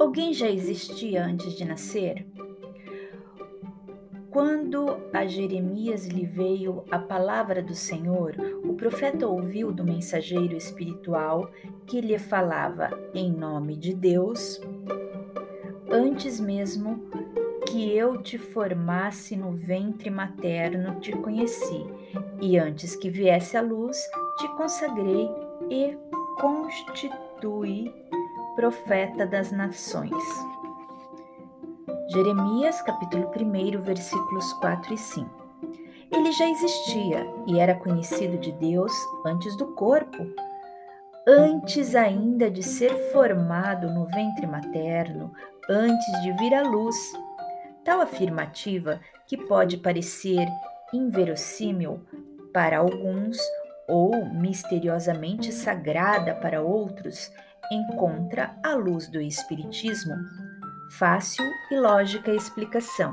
Alguém já existia antes de nascer? Quando a Jeremias lhe veio a palavra do Senhor, o profeta ouviu do mensageiro espiritual que lhe falava em nome de Deus, antes mesmo que eu te formasse no ventre materno, te conheci, e antes que viesse a luz, te consagrei e constituí profeta das nações. Jeremias, capítulo 1, versículos 4 e 5. Ele já existia e era conhecido de Deus antes do corpo, antes ainda de ser formado no ventre materno, antes de vir à luz. Tal afirmativa, que pode parecer inverossímil para alguns ou misteriosamente sagrada para outros, encontra a luz do Espiritismo fácil e lógica explicação.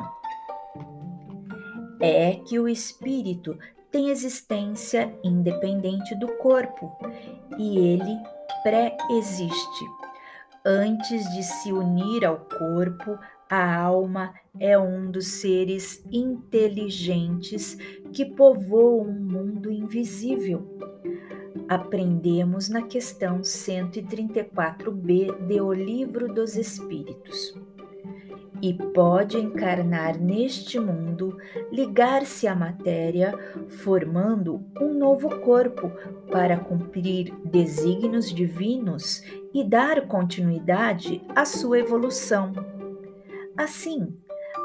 É que o espírito tem existência independente do corpo e ele pré-existe. Antes de se unir ao corpo, a alma é um dos seres inteligentes que povoam um mundo invisível aprendemos na questão 134b de O Livro dos Espíritos. E pode encarnar neste mundo, ligar-se à matéria, formando um novo corpo para cumprir desígnios divinos e dar continuidade à sua evolução. Assim,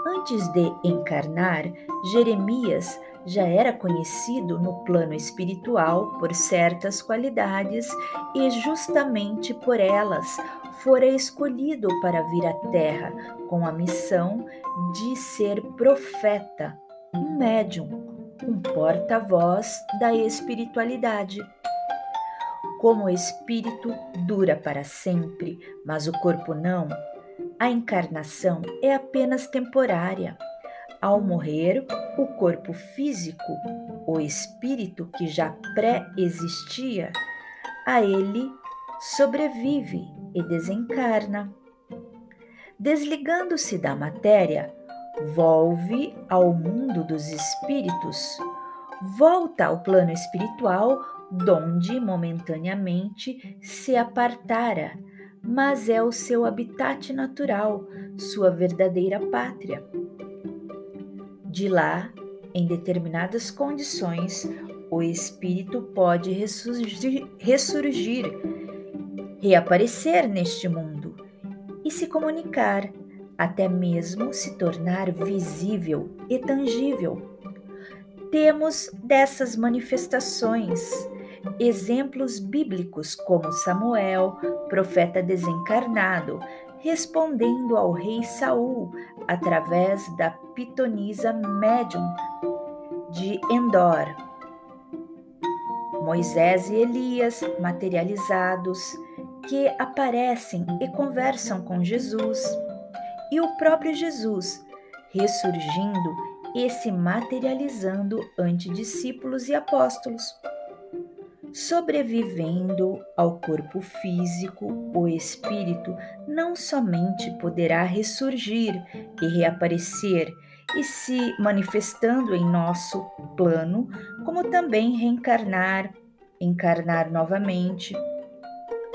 antes de encarnar, Jeremias já era conhecido no plano espiritual por certas qualidades e justamente por elas fora escolhido para vir à Terra com a missão de ser profeta, um médium, um porta-voz da espiritualidade. Como o espírito dura para sempre, mas o corpo não, a encarnação é apenas temporária. Ao morrer, o corpo físico, o espírito que já pré-existia, a ele sobrevive e desencarna. Desligando-se da matéria, volve ao mundo dos espíritos, volta ao plano espiritual, donde momentaneamente se apartara, mas é o seu habitat natural, sua verdadeira pátria. De lá, em determinadas condições, o espírito pode ressurgir, ressurgir, reaparecer neste mundo e se comunicar, até mesmo se tornar visível e tangível. Temos dessas manifestações exemplos bíblicos como Samuel, profeta desencarnado, respondendo ao rei Saul através da pitonisa médium de Endor. Moisés e Elias materializados que aparecem e conversam com Jesus, e o próprio Jesus ressurgindo e se materializando ante discípulos e apóstolos. Sobrevivendo ao corpo físico, o espírito não somente poderá ressurgir e reaparecer e se manifestando em nosso plano, como também reencarnar, encarnar novamente.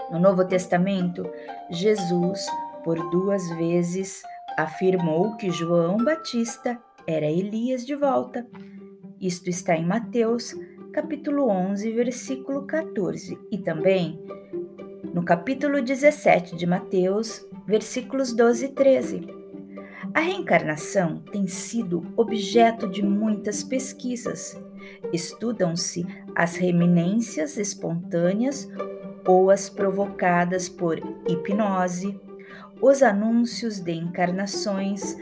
No Novo Testamento, Jesus, por duas vezes, afirmou que João Batista era Elias de volta. Isto está em Mateus capítulo 11, versículo 14, e também no capítulo 17 de Mateus, versículos 12 e 13. A reencarnação tem sido objeto de muitas pesquisas. Estudam-se as reminências espontâneas ou as provocadas por hipnose, os anúncios de encarnações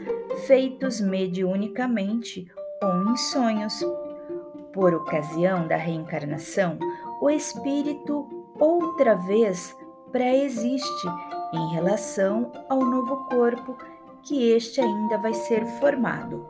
feitos mediunicamente ou em sonhos por ocasião da reencarnação, o espírito outra vez pré-existe em relação ao novo corpo que este ainda vai ser formado.